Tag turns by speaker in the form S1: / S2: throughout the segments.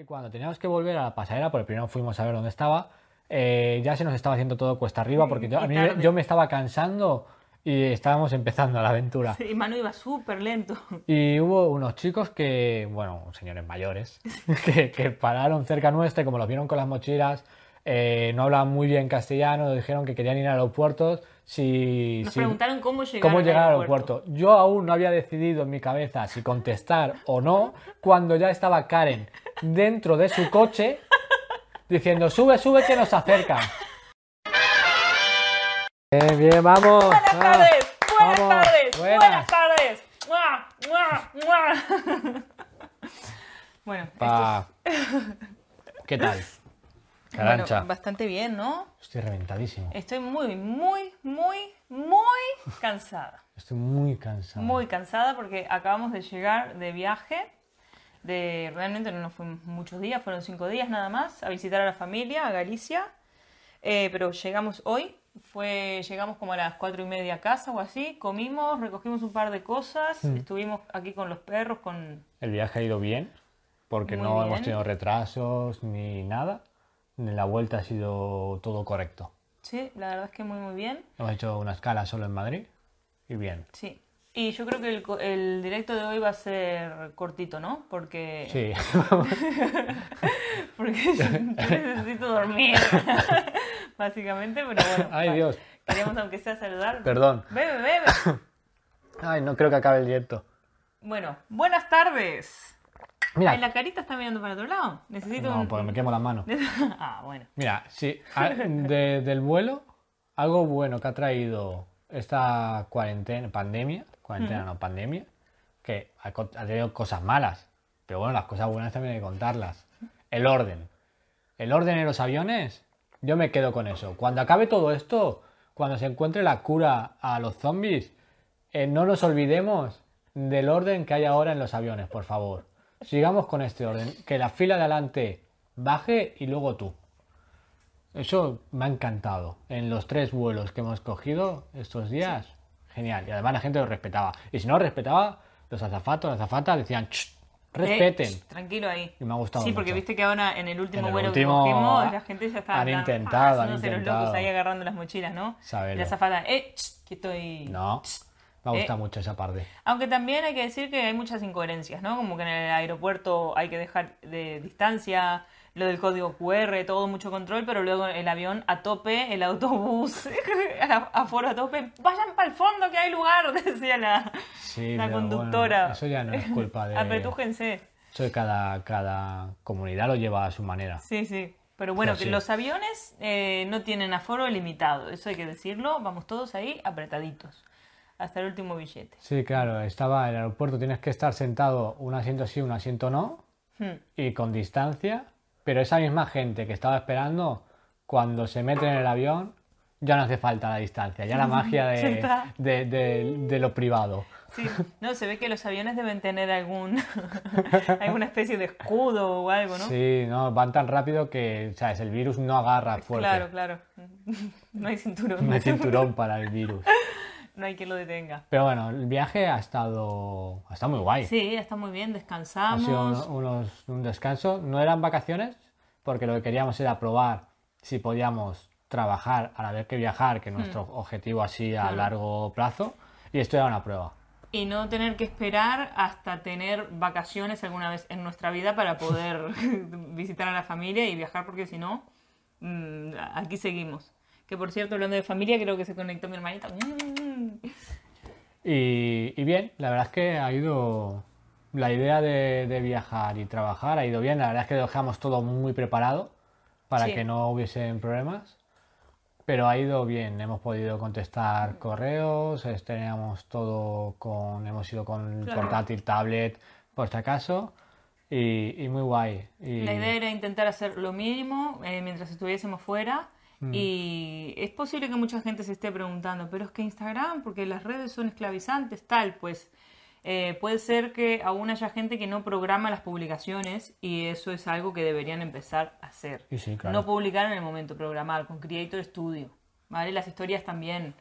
S1: Y cuando teníamos que volver a la pasarela, porque primero fuimos a ver dónde estaba, eh, ya se nos estaba haciendo todo cuesta arriba, porque yo,
S2: y
S1: a mí yo me estaba cansando y estábamos empezando la aventura.
S2: Y Manu iba súper lento.
S1: Y hubo unos chicos que, bueno, señores mayores, que, que pararon cerca nuestra y como los vieron con las mochilas, eh, no hablaban muy bien castellano, dijeron que querían ir a aeropuertos. Si,
S2: Nos
S1: si-
S2: preguntaron cómo llegar,
S1: cómo llegar al
S2: aeropuerto.
S1: aeropuerto. Yo aún no había decidido en mi cabeza si contestar o no, cuando ya estaba Karen dentro de su coche diciendo, sube, sube, que nos acercan. Bien, bien, vamos.
S2: Buenas
S1: Ah,
S2: tardes, buenas
S1: vamos,
S2: tardes,
S1: buenas.
S2: buenas tardes. ¡Mua, mua, mua! Bueno, esto
S1: Pa- ¿Qué tal?
S2: es
S1: Carancha.
S2: bueno, bastante bien, ¿no?
S1: Estoy reventadísimo.
S2: Estoy muy, muy, muy, muy cansada.
S1: Estoy muy cansado.
S2: Muy cansada porque acabamos de llegar de viaje. De, realmente no nos fuimos muchos días, fueron cinco días nada más, a visitar a la familia, a Galicia. Eh, pero llegamos hoy, fue, llegamos como a las cuatro y media a casa o así, comimos, recogimos un par de cosas,
S1: Mm.
S2: estuvimos aquí con los perros, con...
S1: El viaje ha ido bien, porque
S2: Muy
S1: no hemos
S2: bien.
S1: tenido retrasos ni nada. En la vuelta ha sido todo correcto.
S2: Sí, la verdad es que muy muy bien.
S1: Hemos hecho una escala solo en Madrid y bien.
S2: Sí. Y yo creo que el, el directo de hoy va a ser cortito, ¿no? Porque,
S1: Sí.
S2: porque yo, yo necesito dormir, básicamente, pero bueno.
S1: Ay,
S2: va.
S1: Dios.
S2: Queríamos aunque sea saludar.
S1: Perdón.
S2: Bebe, bebe.
S1: Ay, no creo que acabe el directo.
S2: Bueno, buenas tardes.
S1: Mira.
S2: Ay, la carita está mirando para otro lado. Necesito
S1: No,
S2: un...
S1: porque me quemo las manos.
S2: ah, bueno.
S1: Mira, sí, a- de- del vuelo, algo bueno que ha traído esta cuarentena, pandemia, cuarentena no, pandemia, que ha, tenido cosas malas, pero bueno, las cosas buenas también hay que contarlas. El orden. El orden en los aviones, yo me quedo con eso. Cuando acabe todo esto, cuando se encuentre la cura a los zombies, eh, no nos olvidemos del orden que hay ahora en los aviones, por favor. Sigamos con este orden. Que la fila de adelante baje y luego tú. Eso me ha encantado. En los tres vuelos que hemos cogido estos días, genial. Y además la gente lo respetaba. Y si no lo respetaba, los azafatos, las azafatas decían, "Ch, respeten.
S2: Eh, tranquilo ahí.
S1: Y me ha gustado
S2: Sí, porque
S1: mucho.
S2: viste que ahora en el último
S1: En el
S2: vuelo
S1: último
S2: que cogimos, la gente ya estaba
S1: han
S2: plan,
S1: intentado, han
S2: haciéndose los
S1: intentado.
S2: locos ahí agarrando las mochilas, ¿no?
S1: Saberlo.
S2: Y la azafata, eh, que estoy...
S1: No, me ha gustado
S2: Eh.
S1: mucho esa parte.
S2: Aunque también hay que decir que hay muchas incoherencias, ¿no? Como que en el aeropuerto hay que dejar de distancia, lo del código QR, todo mucho control, pero luego el avión a tope, el autobús aforo a tope, vayan para el fondo que hay lugar, decía la,
S1: Sí,
S2: la conductora.
S1: bueno, eso ya no es culpa de...
S2: Apretújense.
S1: Eso de cada, cada comunidad lo lleva a su manera.
S2: Sí, sí. Pero bueno,
S1: Pero
S2: que
S1: sí.
S2: los aviones eh, no tienen aforo limitado, eso hay que decirlo, vamos todos ahí apretaditos, hasta el último billete.
S1: Sí, claro, estaba en el aeropuerto, tienes que estar sentado un asiento sí, un asiento no,
S2: Hmm.
S1: y con distancia, pero esa misma gente que estaba esperando, cuando se mete en el avión, ya no hace falta la distancia, ya la magia de- de lo privado.
S2: Sí, no, se ve que los aviones deben tener algún alguna especie de escudo o algo, ¿no?
S1: Sí, no, van tan rápido que, ¿sabes? El virus no agarra fuerte.
S2: Claro, claro. No hay cinturón.
S1: No hay cinturón para el virus.
S2: No hay quien lo detenga.
S1: Pero bueno, el viaje ha estado, ha estado muy guay.
S2: Sí, está muy bien,
S1: Ha
S2: descansamos.
S1: sido un, unos- un descanso. No eran vacaciones, porque lo que queríamos era probar si podíamos trabajar a la vez que viajar, que es nuestro objetivo así a
S2: Hmm. Claro.
S1: largo plazo. Y esto era una prueba.
S2: Y no tener que esperar hasta tener vacaciones alguna vez en nuestra vida para poder visitar a la familia y viajar, porque si no, mm, aquí seguimos. Que por cierto, hablando de familia, creo que se conectó mi hermanita. Mm.
S1: Y, y bien, la verdad es que ha ido. La idea de, de viajar y trabajar ha ido bien. La verdad es que dejamos todo muy preparado para
S2: Sí.
S1: que no hubiesen problemas. Pero ha ido bien. Hemos podido contestar correos, es- teníamos todo con. Hemos ido con
S2: Claro.
S1: portátil, tablet, por si acaso. Y, y muy guay. Y-
S2: La idea era intentar hacer lo mínimo eh, mientras estuviésemos fuera.
S1: Mm.
S2: Y es posible que mucha gente se esté preguntando, pero es que Instagram, porque las redes son esclavizantes, tal, pues eh, puede ser que aún haya gente que no programa las publicaciones y eso es algo que deberían empezar a hacer.
S1: Y sí, claro.
S2: No publicar en el momento, programar con Creator Studio, ¿vale? Las historias también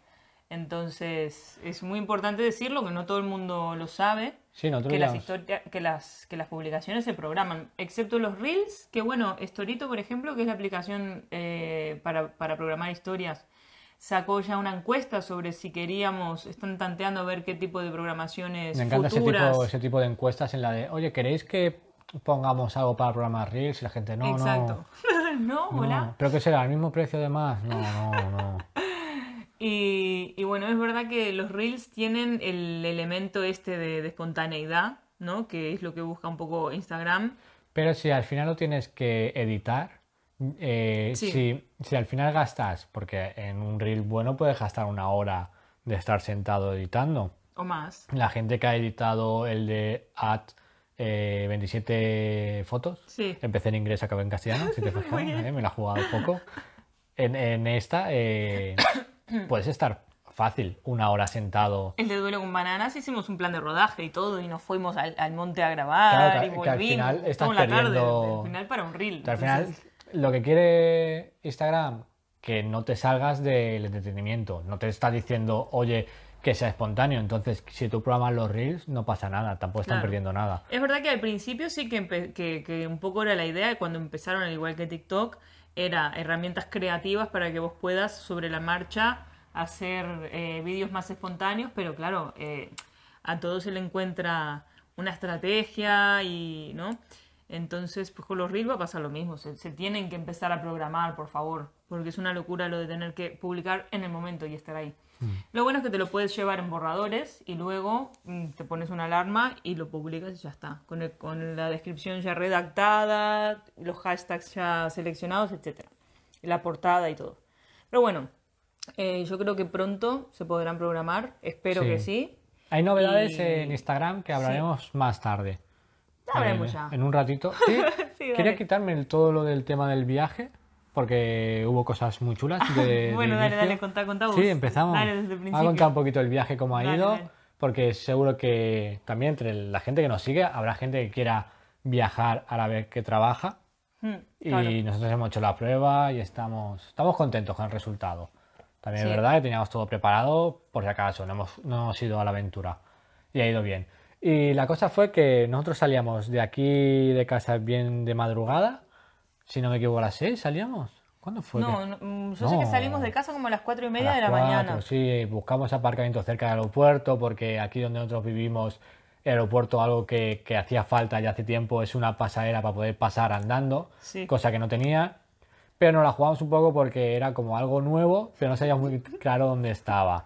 S2: Entonces, es muy importante decirlo, que no todo el mundo lo sabe.
S1: Sí, nosotros
S2: que las, historia- que, las, que las publicaciones se programan, excepto los Reels, que bueno, Storito, por ejemplo, que es la aplicación eh, para, para programar historias, sacó ya una encuesta sobre si queríamos, están tanteando a ver qué tipo de programaciones
S1: Me encanta ese
S2: futuras.
S1: tipo, ese tipo de encuestas en la de, oye, ¿queréis que pongamos algo para programar Reels? Y la gente, no,
S2: Exacto. no,
S1: no,
S2: hola.
S1: no. ¿Pero qué será? ¿El mismo precio de más? No, no, no.
S2: Y, y bueno, es verdad que los Reels tienen el elemento este de, de espontaneidad, ¿no? Que es lo que busca un poco Instagram.
S1: Pero si al final lo tienes que editar, eh,
S2: Sí.
S1: si, si al final gastas, porque en un reel bueno puedes gastar una hora de estar sentado editando.
S2: O más.
S1: La gente que ha editado el de at eh, 27 fotos,
S2: Sí.
S1: empecé en inglés, acabé en castellano, si te fijas, eh, me la he jugado un poco. En, en esta eh, puedes estar fácil una hora sentado.
S2: El de duelo con bananas hicimos un plan de rodaje y todo, y nos fuimos al, al monte a grabar
S1: Claro, que-
S2: y
S1: que
S2: volvimos.
S1: al final estás
S2: la tarde,
S1: perdiendo-
S2: al final para un reel.
S1: Al final, lo que quiere Instagram, que no te salgas del entretenimiento. No te está diciendo, oye, que sea espontáneo. Entonces, si tú programas los reels, no pasa nada, tampoco están
S2: Claro.
S1: perdiendo nada.
S2: Es verdad que al principio sí que, que, que un poco era la idea, cuando empezaron, al igual que TikTok, era herramientas creativas para que vos puedas sobre la marcha hacer eh, vídeos más espontáneos, pero claro, eh, a todo se le encuentra una estrategia y, ¿no? Entonces, pues con los Reels va a pasar lo mismo, se, se tienen que empezar a programar, por favor, porque es una locura lo de tener que publicar en el momento y estar ahí. Lo bueno es que te lo puedes llevar en borradores y luego mm, te pones una alarma y lo publicas y ya está. Con, el- con la descripción ya redactada, los hashtags ya seleccionados, etcétera. La portada y todo. Pero bueno, eh, yo creo que pronto se podrán programar. Espero
S1: Sí.
S2: que sí.
S1: Hay novedades
S2: Y-
S1: en Instagram que hablaremos más tarde.
S2: Ya hablaremos ya.
S1: En un ratito. Sí,
S2: Sí,
S1: quería quitarme el- todo lo del tema del viaje, porque hubo cosas muy chulas. De, de
S2: Bueno, dale,
S1: inicio.
S2: dale, contá, contá vos.
S1: Sí, empezamos.
S2: Dale desde el
S1: Voy a
S2: principio.
S1: contar un poquito el viaje, cómo ha
S2: Dale,
S1: ido,
S2: dale.
S1: porque seguro que también entre la gente que nos sigue habrá gente que quiera viajar a la vez que trabaja.
S2: Mm,
S1: Y
S2: claro.
S1: nosotros hemos hecho la prueba y estamos, estamos contentos con el resultado. También
S2: Sí.
S1: es verdad que teníamos todo preparado por si acaso, no hemos, no hemos ido a la aventura. Y ha ido bien. Y la cosa fue que nosotros salíamos de aquí de casa bien de madrugada. Si no me equivoco, a las 6 salíamos. ¿Cuándo fue?
S2: No, no, mm, yo sé que salimos de casa como a las cuatro y
S1: a
S2: media
S1: las
S2: de la mañana.
S1: Sí, buscamos aparcamiento cerca del aeropuerto porque aquí donde nosotros vivimos, el aeropuerto, algo que, que hacía falta ya hace tiempo, es una pasadera para poder pasar andando,
S2: Sí.
S1: cosa que no tenía. Pero nos la jugamos un poco porque era como algo nuevo, pero no sabíamos muy claro dónde estaba.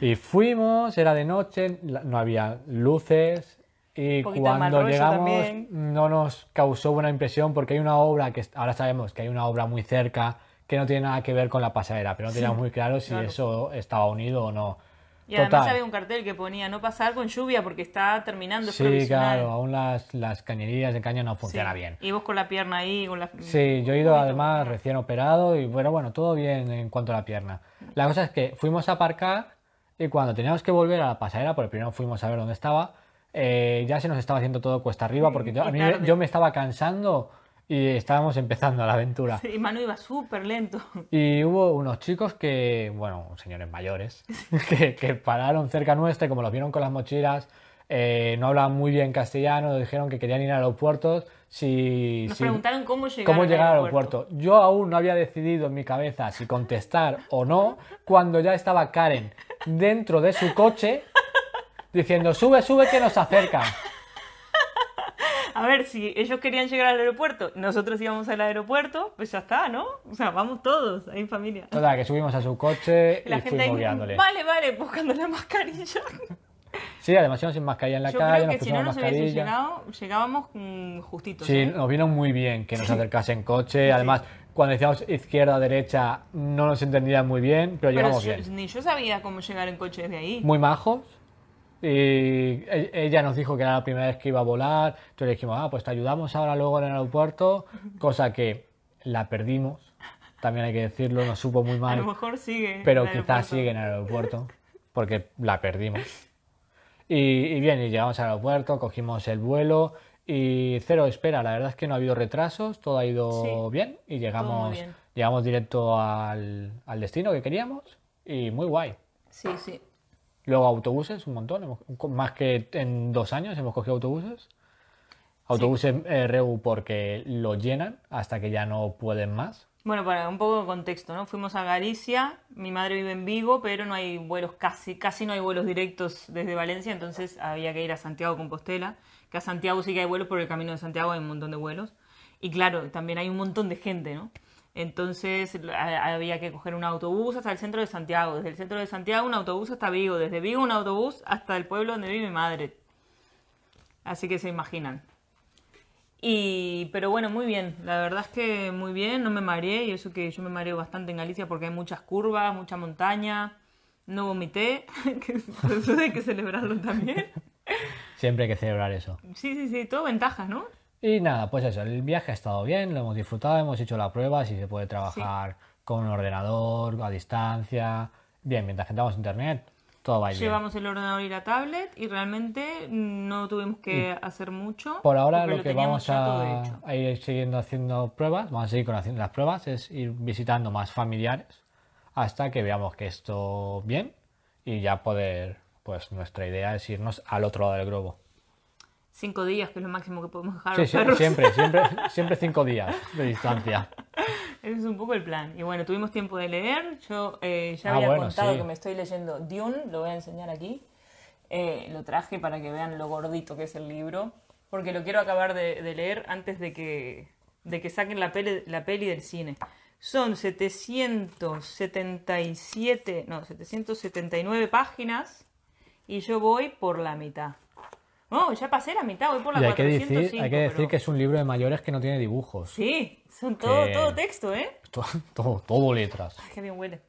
S1: Y fuimos, era de noche, no había luces y cuando llegamos
S2: también.
S1: no nos causó buena impresión porque hay una obra que ahora sabemos que hay una obra muy cerca que no tiene nada que ver con la pasadera, pero no teníamos muy claro si
S2: claro.
S1: eso estaba unido o no.
S2: Y además
S1: Total.
S2: había un cartel que ponía no pasar con lluvia porque está terminando, es
S1: Sí, claro, aún las, las cañerías de caña no
S2: Sí.
S1: funcionan bien.
S2: Y vos con la pierna ahí, con la...
S1: Sí, yo he ido además recién operado y bueno, bueno, todo bien en cuanto a la pierna. La cosa es que fuimos a aparcar y cuando teníamos que volver a la pasadera, porque primero fuimos a ver dónde estaba, eh, ya se nos estaba haciendo todo cuesta arriba porque yo, a mí yo me estaba cansando y estábamos empezando la aventura.
S2: Y Manu iba súper lento.
S1: Y hubo unos chicos que, bueno, señores mayores, que, que pararon cerca nuestra y como los vieron con las mochilas, eh, no hablaban muy bien castellano, dijeron que querían ir al aeropuerto si...
S2: Nos
S1: si-
S2: preguntaron cómo llegar,
S1: cómo llegar al aeropuerto. Yo aún no había decidido en mi cabeza si contestar o no, cuando ya estaba Karen dentro de su coche diciendo, sube, sube que nos acercan.
S2: A ver, si ellos querían llegar al aeropuerto, nosotros íbamos al aeropuerto, pues ya está, ¿no? O sea, vamos todos, ahí en familia.
S1: Total, que subimos a su coche
S2: La
S1: y
S2: gente
S1: fuimos
S2: ahí,
S1: guiándole.
S2: vale, vale, buscando la mascarilla.
S1: Sí, además íbamos sin mascarilla en la
S2: Yo
S1: calle,
S2: creo
S1: nos
S2: que si no nos hubiese llegado, llegábamos mm, justitos.
S1: Sí,
S2: ¿eh?
S1: nos vino muy bien que nos acercase en coche. Además, cuando decíamos izquierda o derecha, no nos entendían muy bien, pero
S2: Pero
S1: llegamos
S2: yo-
S1: bien.
S2: ni yo sabía cómo llegar en coche desde ahí.
S1: Muy majos. Y e- ella nos dijo que era la primera vez que iba a volar. Entonces le dijimos, ah, pues te ayudamos ahora luego en el aeropuerto. Cosa que la perdimos. También hay que decirlo, nos supo muy
S2: A lo
S1: mal.
S2: mejor sigue.
S1: Pero quizás sigue en el aeropuerto. Porque la perdimos. Y, y bien, y llegamos al aeropuerto, cogimos el vuelo y cero espera. La verdad es que no ha habido retrasos, todo ha ido
S2: Sí,
S1: bien y llegamos,
S2: bien.
S1: llegamos directo al, al destino que queríamos y muy guay.
S2: Sí, sí.
S1: Luego autobuses, un montón. hemos- más que en dos años hemos cogido autobuses. Autobuses eh, REU porque lo llenan hasta que ya no pueden más.
S2: Bueno, para un poco de contexto, ¿no? Fuimos a Galicia, mi madre vive en Vigo, pero no hay vuelos casi, casi no hay vuelos directos desde Valencia, entonces había que ir a Santiago Compostela, a Santiago sí que hay vuelos, por el camino de Santiago hay un montón de vuelos. Y claro, también hay un montón de gente, ¿no? Entonces había que coger un autobús hasta el centro de Santiago, desde el centro de Santiago un autobús hasta Vigo, desde Vigo un autobús hasta el pueblo donde vive mi madre. Así que se imaginan. Y, pero bueno, muy bien. La verdad es que muy bien, no me mareé y eso que yo me mareo bastante en Galicia porque hay muchas curvas, mucha montaña. No vomité, que eso hay que celebrarlo también.
S1: Siempre hay que celebrar eso.
S2: Sí, sí, sí, todo ventajas, ¿no?
S1: Y nada, pues eso, el viaje ha estado bien, lo hemos disfrutado, hemos hecho la prueba, si se puede trabajar con un ordenador, a distancia. Bien, mientras tengamos internet, todo va bien.
S2: Llevamos el ordenador y la tablet y realmente no tuvimos que hacer mucho.
S1: Por ahora
S2: porque
S1: lo que vamos a, a ir siguiendo haciendo pruebas, vamos a seguir con haciendo las pruebas, es ir visitando más familiares hasta que veamos que esto bien y ya poder, pues nuestra idea es irnos al otro lado del globo.
S2: Cinco días, que es lo máximo que podemos dejar
S1: Sí,
S2: perros.
S1: siempre, siempre, siempre cinco días de distancia.
S2: Ese es un poco el plan. Y bueno, tuvimos tiempo de leer. Yo eh, ya
S1: Ah,
S2: había
S1: bueno,
S2: contado
S1: sí.
S2: que me estoy leyendo Dune, lo voy a enseñar aquí. Eh, lo traje para que vean lo gordito que es el libro, porque lo quiero acabar de, de leer antes de que, de que saquen la peli, la peli del cine. Son 777, no, 779 páginas y yo voy por la mitad. No, ya pasé la mitad, voy por la
S1: Y hay que
S2: 405.
S1: decir, hay que decir
S2: pero-
S1: que es un libro de mayores que no tiene dibujos.
S2: Sí, son todo,
S1: que-
S2: todo texto, ¿eh?
S1: Todo, todo, todo letras.
S2: Ay, qué bien huele.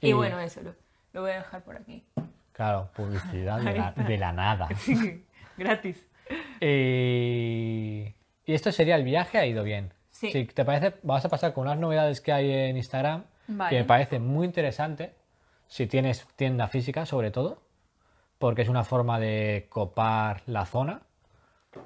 S2: Y,
S1: Y-
S2: bueno, eso lo, lo voy a dejar por aquí.
S1: Claro, publicidad de la, de la nada.
S2: Gratis.
S1: Y, y esto sería el viaje, ha ido bien.
S2: Sí.
S1: Si te parece, vamos a pasar con unas novedades que hay en Instagram,
S2: Vale.
S1: que me parece muy interesante, si tienes tienda física sobre todo, porque es una forma de copar la zona,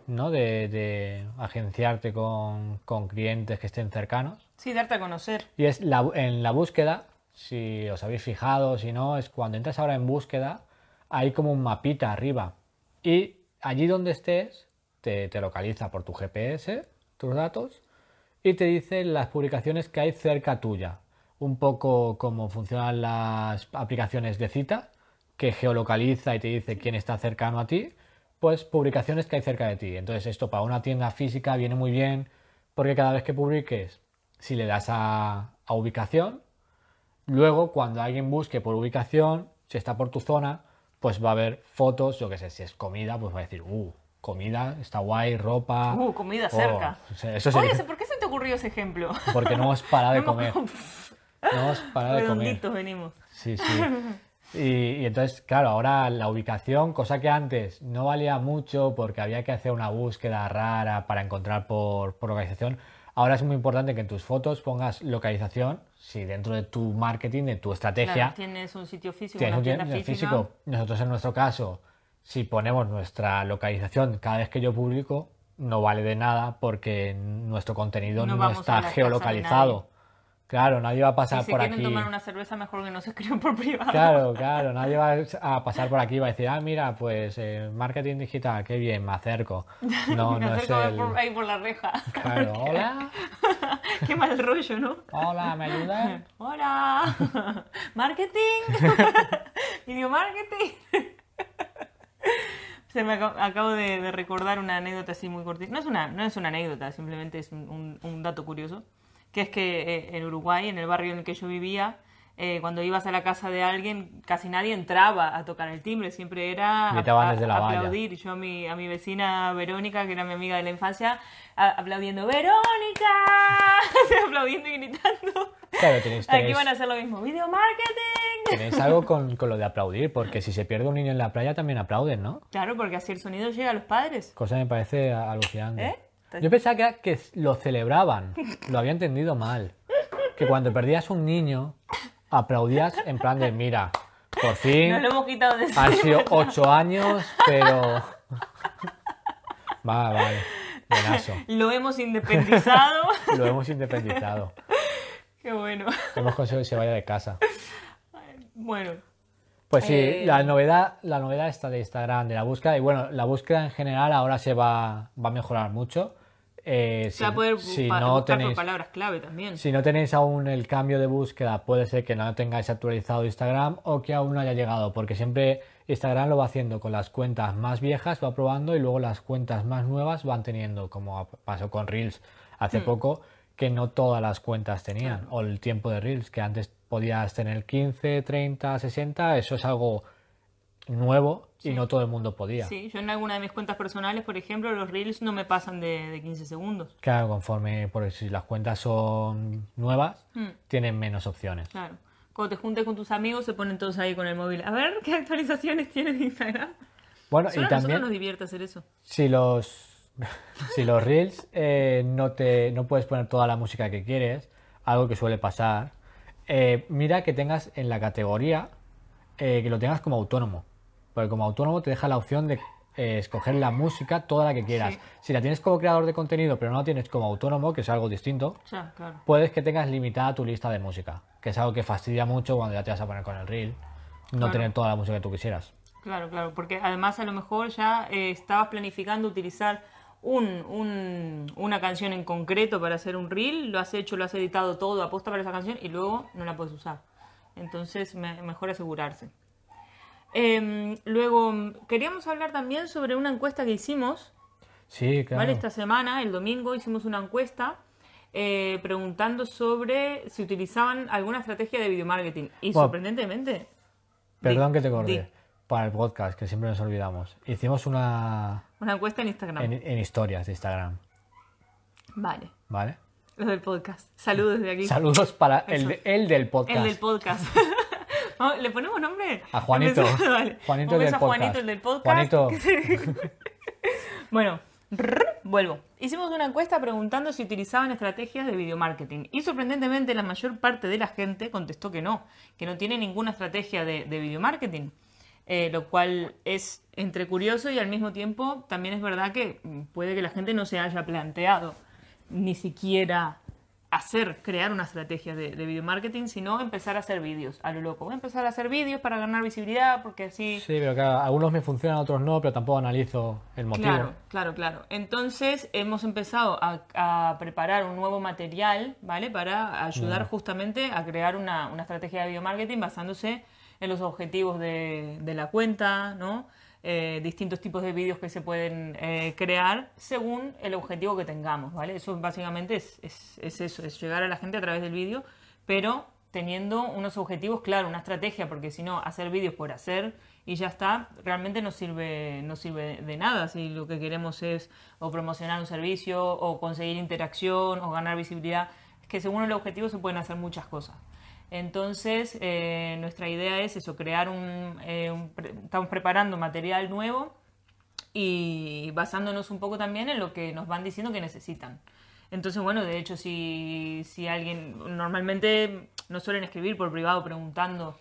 S1: ¿no? De, de agenciarte con, con clientes que estén cercanos.
S2: Sí, darte a conocer.
S1: Y es la, en la búsqueda, si os habéis fijado, si no, es cuando entras ahora en búsqueda, hay como un mapita arriba. Y allí donde estés, te, te localiza por tu GPS, tus datos, y te dice las publicaciones que hay cerca tuya. Un poco como funcionan las aplicaciones de cita, que geolocaliza y te dice quién está cercano a ti, pues publicaciones que hay cerca de ti. Entonces esto para una tienda física viene muy bien, porque cada vez que publiques, si le das a, a ubicación, luego cuando alguien busque por ubicación, si está por tu zona, pues va a ver fotos, yo qué sé, si es comida, pues va a decir, uh, comida, está guay, ropa.
S2: Uh, comida
S1: Oh,
S2: cerca.
S1: eso
S2: Oye, ¿por qué se te ocurrió ese ejemplo?
S1: porque no hemos parado de comer. No hemos parado de comer.
S2: Venimos.
S1: Sí, sí. Y, y entonces, claro, ahora la ubicación, cosa que antes no valía mucho porque había que hacer una búsqueda rara para encontrar por, por localización, ahora es muy importante que en tus fotos pongas localización, si dentro de tu marketing, de tu estrategia,
S2: Claro, tienes un sitio físico,
S1: tienes
S2: una
S1: un
S2: tienda física.
S1: físico. Nosotros en nuestro caso, si ponemos nuestra localización cada vez que yo publico, no vale de nada porque nuestro contenido
S2: No
S1: está geolocalizado. Claro, nadie va a
S2: Si
S1: pasar por
S2: quieren
S1: aquí.
S2: tomar una cerveza, mejor que no se escriban por privado.
S1: Claro, claro, nadie va a pasar por aquí y va a decir, ah, mira, pues eh, marketing digital, qué bien, me acerco. No,
S2: Me
S1: no es
S2: acerco
S1: el...
S2: por, ahí por la reja.
S1: Claro, hola,
S2: Qué mal rollo, ¿no?
S1: hola, ¿me ayudas?
S2: Hola. Marketing. Video marketing. Se me acabo, acabo de, de recordar una anécdota así muy cortita. No es una, no es una anécdota, simplemente es un, un- un dato curioso. Que es que eh, en Uruguay, en el barrio en el que yo vivía, eh, cuando ibas a la casa de alguien, casi nadie entraba a tocar el timbre, siempre era a-
S1: desde la valla.
S2: aplaudir. Yo a mi, a mi vecina Verónica, que era mi amiga de la infancia, a- aplaudiendo, ¡Verónica! aplaudiendo y gritando.
S1: Claro, tenéis,
S2: Aquí van a hacer lo mismo. ¡Video marketing!
S1: tenéis algo con, con lo de aplaudir, porque si se pierde un niño en la playa también aplauden, ¿no?
S2: Claro, porque así el sonido llega a los padres.
S1: Cosa que me parece alucinante.
S2: ¿Eh?
S1: Yo pensaba que, era que lo celebraban, lo había entendido mal. Que cuando perdías un niño, aplaudías en plan de, mira, por fin
S2: Nos lo hemos quitado de
S1: han sido ocho años, pero... Va, vale, buenazo.
S2: Lo hemos independizado.
S1: Lo hemos independizado.
S2: Qué bueno.
S1: Hemos conseguido que se vaya de casa.
S2: Bueno,
S1: Pues sí,
S2: Eh,
S1: la novedad, la novedad está de Instagram, de la búsqueda. Y bueno, la búsqueda en general ahora se va, va a mejorar mucho. Eh,
S2: Se va a poder
S1: si
S2: pa-
S1: no
S2: buscar
S1: tenéis,
S2: por palabras clave también.
S1: si no tenéis aún el cambio de búsqueda, puede ser que no tengáis actualizado Instagram o que aún no haya llegado, porque siempre Instagram lo va haciendo con las cuentas más viejas, va probando y luego las cuentas más nuevas van teniendo, como pasó con Reels hace
S2: Hmm.
S1: poco, que no todas las cuentas tenían, o el tiempo de Reels, que antes podías tener 15, 30, 60, eso es algo nuevo y no todo el mundo podía.
S2: Sí, yo en alguna de mis cuentas personales, por ejemplo, los reels no me pasan de, de 15 segundos.
S1: Claro, conforme, por si las cuentas son nuevas,
S2: Mm.
S1: tienen menos opciones.
S2: Claro. Cuando te juntes con tus amigos se ponen todos ahí con el móvil. A ver, ¿qué actualizaciones tienes de Instagram?
S1: Bueno,
S2: Solo
S1: y también
S2: nos divierte hacer eso.
S1: si los si los reels eh, no te no puedes poner toda la música que quieres, algo que suele pasar, eh, mira que tengas en la categoría eh, que lo tengas como autónomo, porque como autónomo te deja la opción de eh, escoger la música toda la que quieras.
S2: Sí.
S1: Si la tienes como creador de contenido, pero no la tienes como autónomo, que es algo distinto,
S2: claro.
S1: puedes que tengas limitada tu lista de música, que es algo que fastidia mucho cuando ya te vas a poner con el reel, no
S2: Claro.
S1: tener toda la música que tú quisieras.
S2: Claro, claro, porque además a lo mejor ya eh, estabas planificando utilizar un, un- una canción en concreto para hacer un reel, lo has hecho, lo has editado todo aposta para esa canción y luego no la puedes usar. Entonces, me- mejor asegurarse. Em, luego, queríamos hablar también sobre una encuesta que hicimos,
S1: Sí, claro.
S2: ¿vale? Esta semana, el domingo, hicimos una encuesta eh, preguntando sobre si utilizaban alguna estrategia de video marketing. Y
S1: Bueno,
S2: sorprendentemente...
S1: Perdón
S2: di-
S1: que te corté.
S2: di.
S1: Para el podcast, que siempre nos olvidamos. Hicimos una
S2: Una encuesta en Instagram.
S1: en, en historias de Instagram,
S2: Vale.
S1: ¿vale?
S2: Los del podcast. Saludos desde aquí.
S1: Saludos para el, de- el del podcast.
S2: El del podcast. Vamos, ¿Le ponemos nombre?
S1: A Juanito.
S2: Vale.
S1: Juanito del
S2: a
S1: podcast.
S2: Juanito, el del podcast.
S1: Juanito.
S2: Bueno, rrr, vuelvo. Hicimos una encuesta preguntando si utilizaban estrategias de video marketing. Y sorprendentemente la mayor parte de la gente contestó que no, que no tiene ninguna estrategia de, de video marketing. Eh, lo cual es entre curioso y al mismo tiempo también es verdad que puede que la gente no se haya planteado ni siquiera hacer, crear una estrategia de, de video marketing, sino empezar a hacer vídeos a lo loco. Voy a empezar a hacer vídeos para ganar visibilidad porque así
S1: Sí, pero claro, algunos me funcionan, otros no, pero tampoco analizo el motivo.
S2: Claro, claro, claro. Entonces hemos empezado a, a preparar un nuevo material, ¿vale? Para ayudar justamente a crear una, una estrategia de video marketing basándose en los objetivos de, de la cuenta, ¿no? Eh, distintos tipos de vídeos que se pueden eh, crear según el objetivo que tengamos, ¿vale? Eso básicamente es, es, es eso, es llegar a la gente a través del vídeo, pero teniendo unos objetivos, claro, una estrategia, porque si no, hacer vídeos por hacer y ya está, realmente no sirve, no sirve de nada si lo que queremos es o promocionar un servicio o conseguir interacción o ganar visibilidad. Es que según el objetivo se pueden hacer muchas cosas. Entonces, eh, nuestra idea es eso, crear un, eh, un Estamos preparando material nuevo y basándonos un poco también en lo que nos van diciendo que necesitan. Entonces, bueno, de hecho, si, si alguien normalmente nos suelen escribir por privado preguntando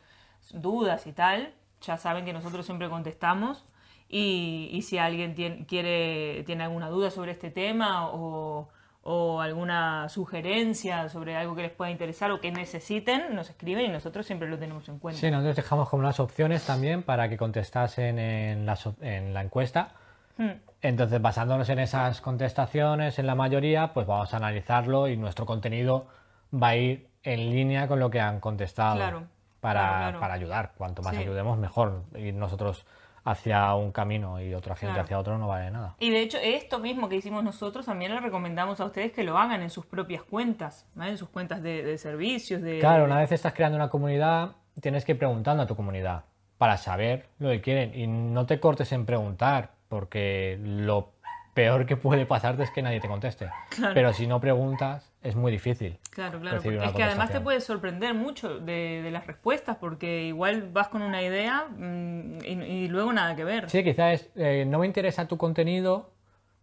S2: dudas y tal, ya saben que nosotros siempre contestamos. Y, y si alguien tiene, quiere, tiene alguna duda sobre este tema o, o alguna sugerencia sobre algo que les pueda interesar o que necesiten, nos escriben y nosotros siempre lo tenemos en cuenta.
S1: Sí, nosotros dejamos como unas opciones también para que contestasen en la, en la encuesta.
S2: Hmm.
S1: Entonces, basándonos en esas contestaciones, en la mayoría, pues vamos a analizarlo y nuestro contenido va a ir en línea con lo que han contestado
S2: Claro,
S1: para,
S2: claro, claro.
S1: para ayudar. Cuanto más
S2: Sí.
S1: ayudemos, mejor. Ir nosotros hacia un camino y otra gente
S2: Claro.
S1: hacia otro no vale de nada.
S2: Y de hecho, esto mismo que hicimos nosotros también le recomendamos a ustedes que lo hagan en sus propias cuentas, ¿vale? en sus cuentas de, de servicios. De,
S1: Claro, una vez estás creando una comunidad, tienes que ir preguntando a tu comunidad para saber lo que quieren y no te cortes en preguntar, porque lo peor que puede pasarte es que nadie te conteste. Pero si no preguntas, es muy difícil.
S2: Claro, claro. es que además te puede sorprender mucho de, de las respuestas, porque igual vas con una idea mm, y, y luego nada que ver.
S1: Sí, quizás eh, no me interesa tu contenido,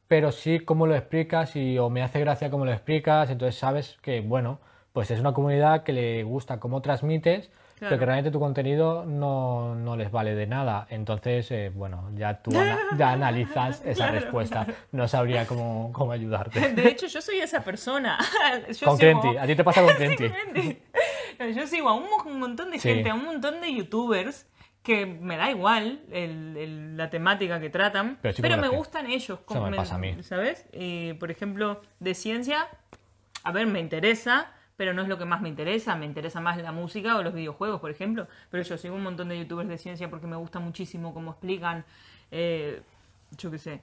S1: pero sí cómo lo explicas y o me hace gracia cómo lo explicas, entonces sabes que, bueno, pues es una comunidad que le gusta cómo transmites, pero
S2: Claro.
S1: que realmente tu contenido no, no les vale de nada. Entonces, eh, bueno, ya tú ana- ya analizas esa respuesta. No sabría cómo, cómo ayudarte.
S2: De hecho, yo soy esa persona. Yo
S1: Con
S2: sigo-
S1: Crenti, a ti te pasa con Crenti.
S2: Yo sigo a un, mo- un montón de
S1: Sí.
S2: gente, a un montón de youtubers que me da igual el- el- la temática que tratan,
S1: Pero
S2: pero, me gustan ellos.
S1: Eso me pasa a mí.
S2: ¿Sabes? Y, por ejemplo, de ciencia, a ver, me interesa, pero no es lo que más me interesa. Me interesa más la música o los videojuegos, por ejemplo. Pero yo sigo un montón de youtubers de ciencia porque me gusta muchísimo cómo explican, eh, yo qué sé.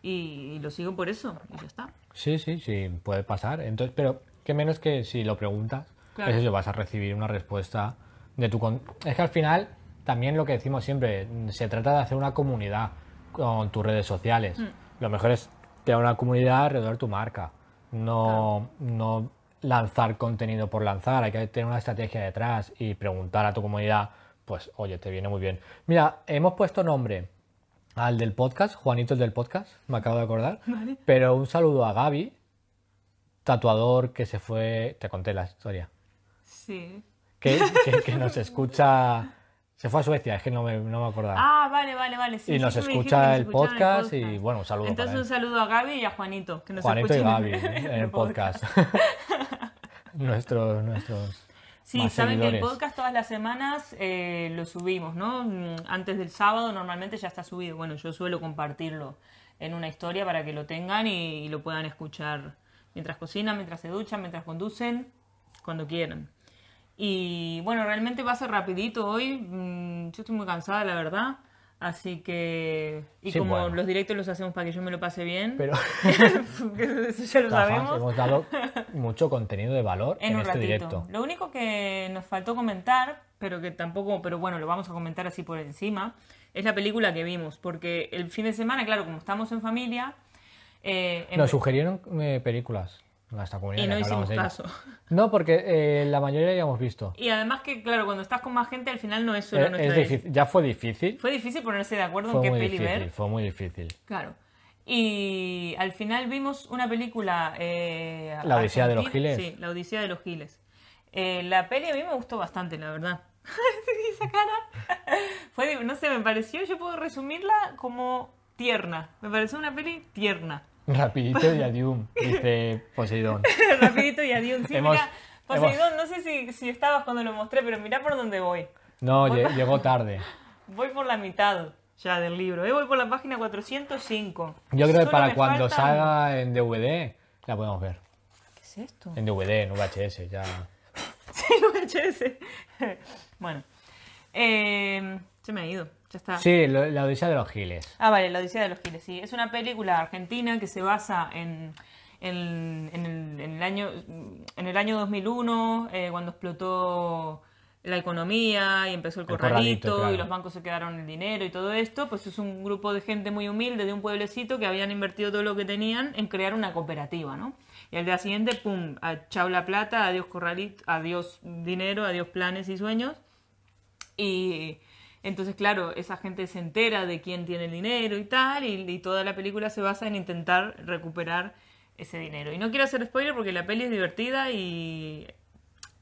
S2: Y, y lo sigo por eso, y ya está.
S1: Sí, sí, sí, puede pasar. Entonces, pero qué menos que si lo preguntas,
S2: Claro.
S1: es eso, vas a recibir una respuesta de tu... con- Es que al final, también lo que decimos siempre, se trata de hacer una comunidad con tus redes sociales.
S2: Mm.
S1: Lo mejor es crear una comunidad alrededor de tu marca, no, no lanzar contenido por lanzar, hay que tener una estrategia detrás y preguntar a tu comunidad, pues, oye, te viene muy bien. Mira, hemos puesto nombre al del podcast, Juanito el del podcast, me acabo de acordar. Pero un saludo a Gaby, tatuador que se fue, te conté la historia,
S2: Sí.
S1: que, que- que nos escucha, se fue a Suecia, es que no me, no me acordaba.
S2: Ah, vale, vale, vale. Sí,
S1: Y
S2: sí
S1: nos escucha el podcast y, bueno, un saludo
S2: Entonces un saludo a Gaby y a Juanito, que nos
S1: Juanito y Gaby en el podcast. nuestros, nuestros
S2: Sí,
S1: más
S2: saben que el podcast todas las semanas eh, lo subimos, ¿no? Mm, Antes del sábado normalmente ya está subido. Bueno, yo suelo compartirlo en una historia para que lo tengan y, y lo puedan escuchar mientras cocinan, mientras se duchan, mientras conducen, cuando quieran. Y bueno, realmente va a ser rapidito hoy. mm, Yo estoy muy cansada, la verdad. Así que... Y
S1: Sí,
S2: como
S1: bueno.
S2: los directos los hacemos para que yo me lo pase bien,
S1: Pero
S2: eso ya lo sabemos.
S1: hemos dado mucho contenido de valor en,
S2: en un
S1: este
S2: ratito.
S1: directo.
S2: Lo único que nos faltó comentar, pero que tampoco, pero bueno, lo vamos a comentar así por encima, es la película que vimos, porque el fin de semana, claro, como estamos en familia, eh, en-
S1: Nos sugirieron eh, películas esta comunidad.
S2: y
S1: ya
S2: no hicimos caso.
S1: Porque eh, la mayoría ya hemos visto.
S2: Y además que, claro, cuando estás con más gente, al final no es solo
S1: Eh,
S2: nuestra
S1: es
S2: decisión.
S1: difícil, ya fue difícil.
S2: Fue difícil ponerse de acuerdo
S1: Fue
S2: en qué peli
S1: difícil,
S2: ver.
S1: fue muy difícil.
S2: Claro. Y al final vimos una película. eh,
S1: La Odisea de los Giles.
S2: Sí, La Odisea de los Giles. Eh, la peli a mí me gustó bastante, la verdad. Esa cara. Fue, no sé, me pareció, yo puedo resumirla como tierna. Me pareció una peli tierna.
S1: Rapidito y adium, dice Poseidón.
S2: Rapidito y adiós. Sí,
S1: Hemos-
S2: mira, Poseidón, no sé si, si estabas cuando lo mostré, pero mirá por dónde voy.
S1: No, lle- llegó tarde.
S2: Voy por la mitad ya del libro. ¿eh? Voy por la página 405.
S1: Yo creo que para cuando salga en DVD la podemos ver.
S2: ¿Qué es esto?
S1: En DVD, en VHS, ya.
S2: Sí, VHS. bueno. Eh, se me ha ido. Ya está.
S1: Sí, lo- la Odisea de los Giles.
S2: Ah, vale, La Odisea de los Giles, sí. Es una película argentina que se basa en, en, en el, en el año, en el año 2001, eh, cuando explotó la economía y empezó el
S1: El
S2: corralito,
S1: claro.
S2: y los bancos se quedaron el dinero y todo esto, pues es un grupo de gente muy humilde de un pueblecito que habían invertido todo lo que tenían en crear una cooperativa, ¿no? Y al día siguiente, pum, a la plata, adiós corralito, adiós dinero, adiós planes y sueños. Y entonces, claro, esa gente se entera de quién tiene el dinero y tal, y, y toda la película se basa en intentar recuperar ese dinero. Y no quiero hacer spoiler porque la peli es divertida y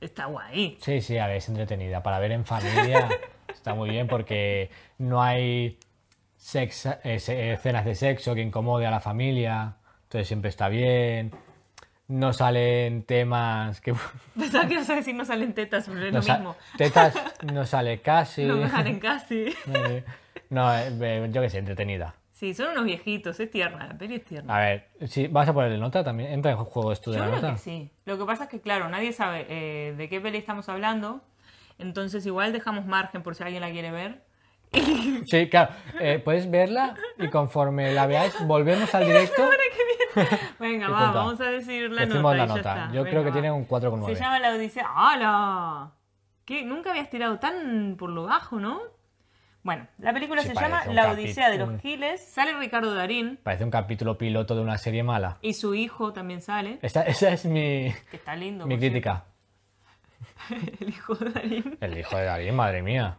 S2: está guay.
S1: Sí, sí, a ver, es entretenida. Para ver en familia está muy bien porque no hay sex- eh, se- escenas de sexo que incomode a la familia. Entonces siempre está bien. No salen temas que...
S2: Pensaba que ibas a decir no salen tetas, pero es
S1: no
S2: lo mismo.
S1: Tetas no sale casi.
S2: No me salen casi.
S1: Eh, No, eh, yo qué sé, entretenida.
S2: Sí, son unos viejitos, es tierna, la peli es tierna.
S1: A ver, si vas a ponerle nota también. ¿Entra en juego esto de
S2: Yo
S1: la
S2: creo
S1: nota?
S2: que sí. Lo que pasa es que, claro, nadie sabe eh, de qué peli estamos hablando. Entonces, igual dejamos margen por si alguien la quiere ver.
S1: Sí, claro. Eh, puedes verla y conforme la veáis, volvemos al directo.
S2: Venga, va, vamos a decir la
S1: Decimos
S2: nota.
S1: la
S2: ya
S1: nota.
S2: está.
S1: Yo creo
S2: Venga,
S1: que tiene
S2: va.
S1: un 4,9.
S2: Se llama La Odisea. ¡Hala! ¿Qué? Nunca habías tirado tan por lo bajo, ¿no? Bueno, la película
S1: Sí,
S2: se llama La Odisea de los Giles. Sale Ricardo Darín
S1: Parece un capítulo piloto de una serie mala.
S2: y su hijo también sale,
S1: Esa, esa es mi,
S2: que está lindo.
S1: mi crítica.
S2: El hijo de Darín.
S1: El hijo de Darín, madre mía.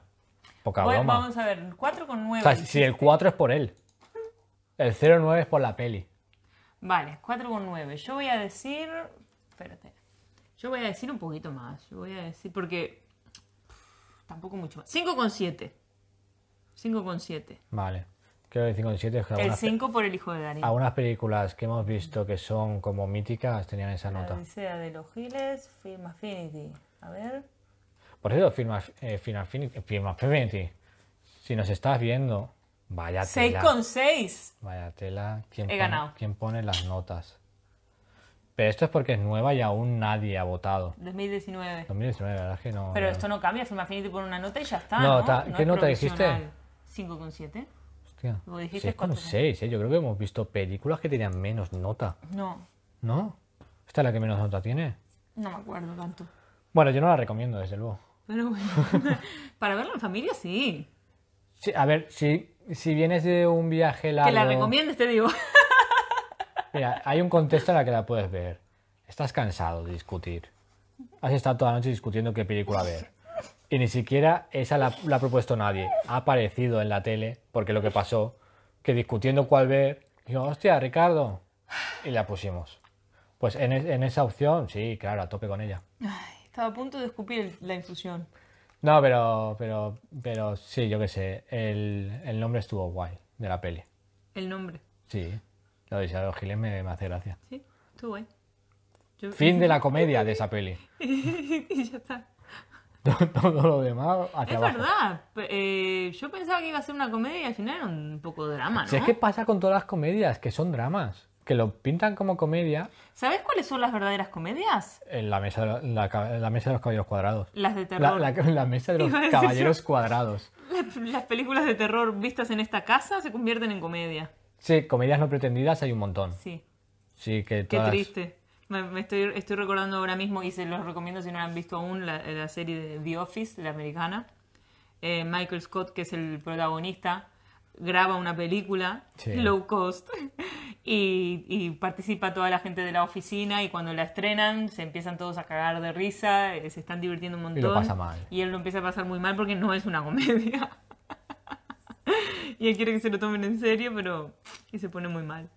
S1: Poca
S2: Bueno,
S1: broma.
S2: vamos a ver, 4,9.
S1: O sea, si el 4 es por él. El 0,9 es por la peli.
S2: Vale, 4,9. Yo voy a decir. Espérate. Yo voy a decir un poquito más. Yo voy a decir. Porque. Tampoco mucho más. 5,7. 5,7.
S1: Vale. Creo que 5,7 es que
S2: El
S1: algunas, pe-
S2: 5 por el hijo de Darín.
S1: algunas películas que hemos visto que son como míticas tenían esa
S2: La
S1: nota.
S2: De los Giles, Film Affinity. A ver.
S1: Por cierto, Film, eh, Film Affinity, Film Affinity, Si nos estás viendo, vaya tela.
S2: 6,6.
S1: Vaya tela. ¿Quién
S2: He
S1: pone,
S2: ganado.
S1: ¿Quién pone las notas? Pero esto es porque es nueva y aún nadie ha votado.
S2: 2019.
S1: 2019, la verdad es que no.
S2: Pero
S1: no.
S2: esto no cambia, Film Affinity pone una nota y ya está.
S1: No,
S2: No,
S1: ta-
S2: No
S1: ¿qué nota dijiste?
S2: provisional. 5,7.
S1: Hostia.
S2: Como dijiste,
S1: Sí, es como
S2: cuatro.
S1: 6, ¿eh? Yo creo que hemos visto películas que tenían menos nota.
S2: No,
S1: ¿No? ¿Esta es la que menos nota tiene?
S2: no me acuerdo tanto.
S1: Bueno, yo no la recomiendo, desde luego.
S2: Pero bueno, para verla en familia sí.
S1: Sí, a ver, si, si vienes de un viaje largo...
S2: Que la recomiendes, te digo.
S1: Mira, hay un contexto en el que la puedes ver. Estás cansado de discutir. Has estado toda la noche discutiendo qué película ver. Y ni siquiera esa la, la ha propuesto nadie. Ha aparecido en la tele, porque lo que pasó, que discutiendo cuál ver, digo, hostia, Ricardo. Y la pusimos. Pues en, es- en esa opción, sí, claro, a tope con ella.
S2: Ay, estaba a punto de escupir la infusión.
S1: No, pero, pero, pero sí, yo qué sé, el, el nombre estuvo guay de la peli.
S2: El nombre.
S1: Sí, lo de Isabel Giles me, me hace gracia.
S2: Sí, estuvo guay. Yo-
S1: Fin de la comedia de esa peli.
S2: y ya está.
S1: Todo lo demás hacia
S2: Es
S1: abajo.
S2: verdad. eh, yo pensaba que iba a ser una comedia y al final era un poco drama, ¿no?
S1: Si es que pasa con todas las comedias, que son dramas, que lo pintan como comedia
S2: ¿Sabes cuáles son las verdaderas comedias?
S1: en la mesa de, la, ca- la mesa de los caballeros cuadrados.
S2: Las de
S1: La,
S2: terror.
S1: la- la mesa de los caballeros cuadrados.
S2: Las, las películas de terror vistas en esta casa se convierten en comedia.
S1: Sí, comedias no pretendidas hay un montón.
S2: Sí,
S1: Sí, que
S2: qué
S1: todas...
S2: triste. Me, me estoy, estoy recordando ahora mismo y se los recomiendo si no la han visto aún, la, la serie de The Office, la americana. Eh, Michael Scott, que es el protagonista, graba una película
S1: Sí.
S2: low cost y, y participa toda la gente de la oficina y cuando la estrenan se empiezan todos a cagar de risa, eh, se están divirtiendo un montón.
S1: lo pasa mal.
S2: Y él lo empieza a pasar muy mal porque no es una comedia. y él quiere que se lo tomen en serio, pero... y se pone muy mal.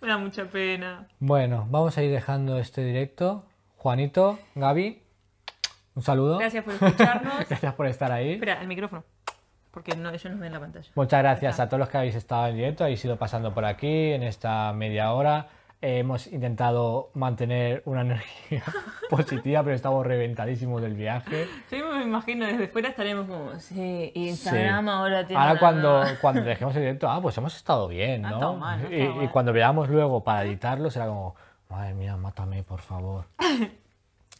S2: Me da mucha pena.
S1: Bueno, vamos a ir dejando este directo. Juanito, Gaby, un saludo.
S2: Gracias por escucharnos.
S1: Gracias por estar ahí.
S2: Espera, el micrófono. Porque no, ellos no ven la pantalla.
S1: Muchas gracias a todos los que habéis estado en directo, habéis ido pasando por aquí en esta media hora. Eh, hemos intentado mantener una energía positiva, pero estamos reventadísimos del viaje.
S2: Yo me imagino desde fuera estaremos como, sí, Instagram
S1: Sí.
S2: ahora tiene.
S1: Ahora cuando,
S2: nueva-
S1: cuando dejemos el directo, ah, pues hemos estado bien,
S2: No mal, no
S1: y, y cuando veamos luego para editarlo será como, madre mía, mátame, por favor.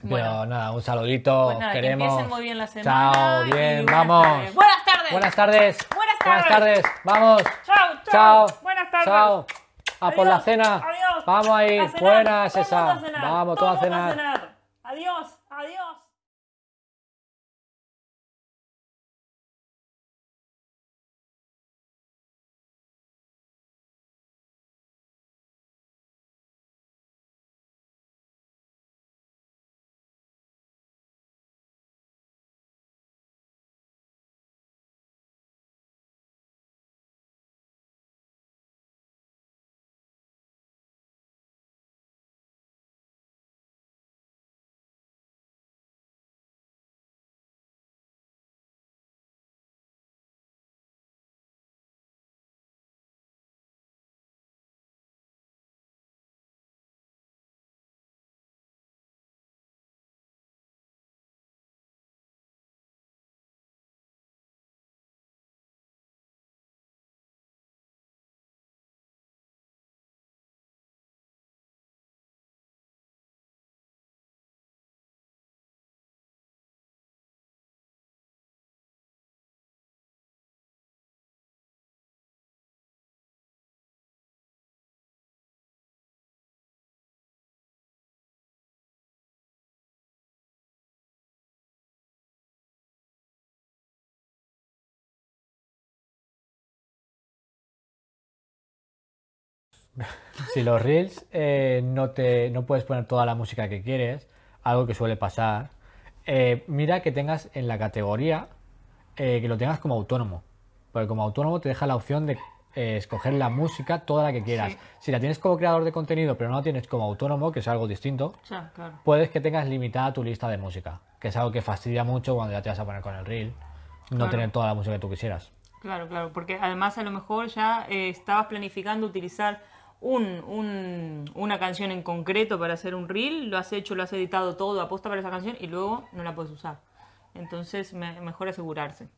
S1: Pero
S2: Bueno.
S1: nada, un saludito,
S2: Pues nada, que
S1: queremos.
S2: empiecen muy bien la semana
S1: Chao,
S2: y
S1: bien,
S2: buenas
S1: vamos.
S2: tardes. Buenas tardes.
S1: Buenas tardes.
S2: Buenas
S1: Buenas
S2: tardes.
S1: tardes. Vamos.
S2: Chao,
S1: Chao.
S2: chao. Buenas tardes.
S1: Chao. A por la
S2: Adiós,
S1: cena.
S2: Adiós.
S1: Vamos ahí. Buenas esa.
S2: mundo a cenar.
S1: Vamos,
S2: Todo
S1: todos a cenar. Si los reels eh, no, te, no puedes poner toda la música que quieres, algo que suele pasar, eh, mira que tengas en la categoría eh, que lo tengas como autónomo. Porque como autónomo te deja la opción de escoger la música toda la que quieras.
S2: Sí.
S1: Si la tienes como creador de contenido pero no la tienes como autónomo, que es algo distinto,
S2: claro.
S1: puedes que tengas limitada tu lista de música, que es algo que fastidia mucho cuando ya te vas a poner con el reel, no
S2: Claro.
S1: tener toda la música que tú quisieras.
S2: Claro, claro, porque además a lo mejor ya eh, estabas planificando utilizar un, un- una canción en concreto para hacer un reel, lo has hecho, lo has editado todo aposta para esa canción y luego no la puedes usar. Entonces, me- mejor asegurarse.